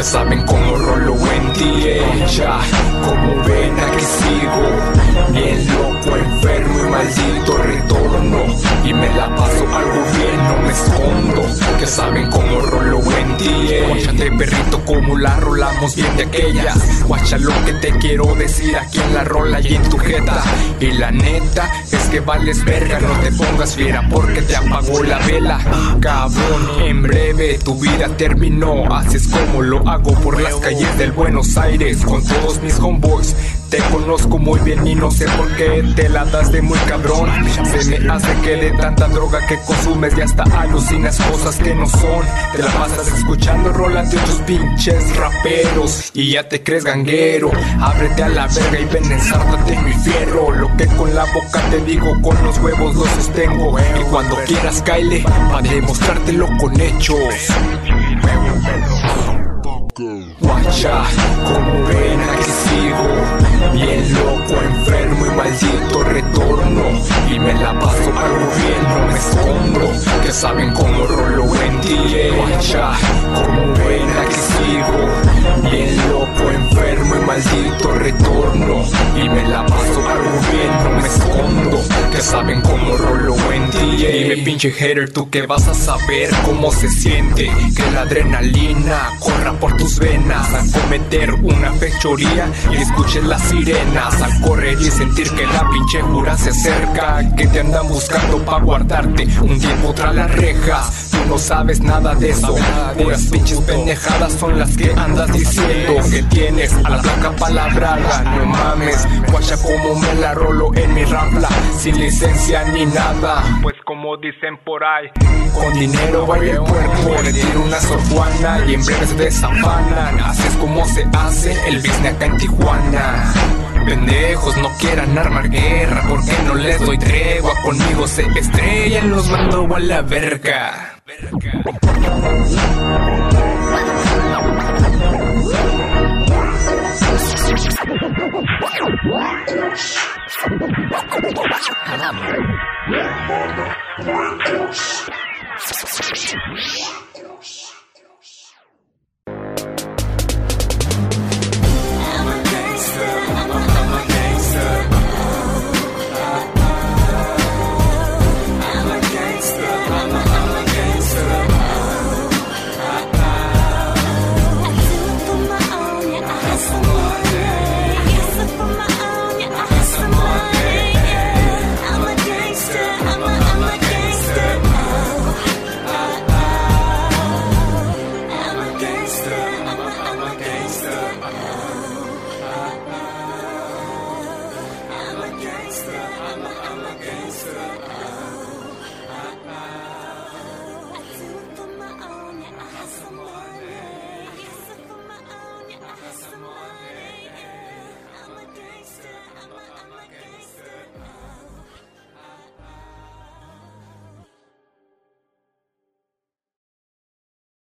Ya saben cómo rolo en ti ella Como ven aquí sigo Bien loco, enfermo y maldito retorno Y me la paso al gobierno, me escondo Ya saben cómo rolo Guachate perrito como la rolamos bien de aquellas. Guacha lo que te quiero decir aquí en la rola y en tu jeta. Y la neta es que vales verga, no te pongas fiera porque te apagó la vela. Cabrón, en breve tu vida terminó. Haces como lo hago por las calles del Buenos Aires con todos mis homeboys. Te conozco muy bien y no sé por qué te la das de muy cabrón. Se me hace que de tanta droga que consumes y hasta alucinas cosas que no son. Te la pasas escuchando rolas de otros pinches raperos y ya te crees ganguero. Ábrete a la verga y ven ensártate en mi fierro. Lo que con la boca te digo, con los huevos lo sostengo. Y cuando quieras, caile, para demostrártelo con hechos. Guacha, como ven aquí sigo Bien loco, enfermo y maldito retorno Y me la paso algo bien, no me escondo Que saben cómo rolo en ti. Guacha, como ven aquí sigo Bien loco, enfermo y maldito retorno Y me la paso algo bien, no me escondo Que saben cómo rolo en ti. Dime pinche hater, tú que vas a saber cómo se siente Que la adrenalina corra por tus venas Al cometer una fechoría y escuches las sirenas Al correr y sentir que la pinche jura se acerca Que te andan buscando pa' guardarte un tiempo tras las rejas no sabes nada de eso. Puras pinches pendejadas son las que andas diciendo. Que tienes a la placa palabrada No mames, guacha como me la rolo en mi rafla Sin licencia ni nada. Pues como dicen por ahí Con dinero vaya el cuerpo Le tiro una sorjuana y en breve se desafanan Así es como se hace el business acá en Tijuana. Pendejos no quieran armar guerra porque no les doy tregua. Conmigo se estrellan, los mando a la verga Records.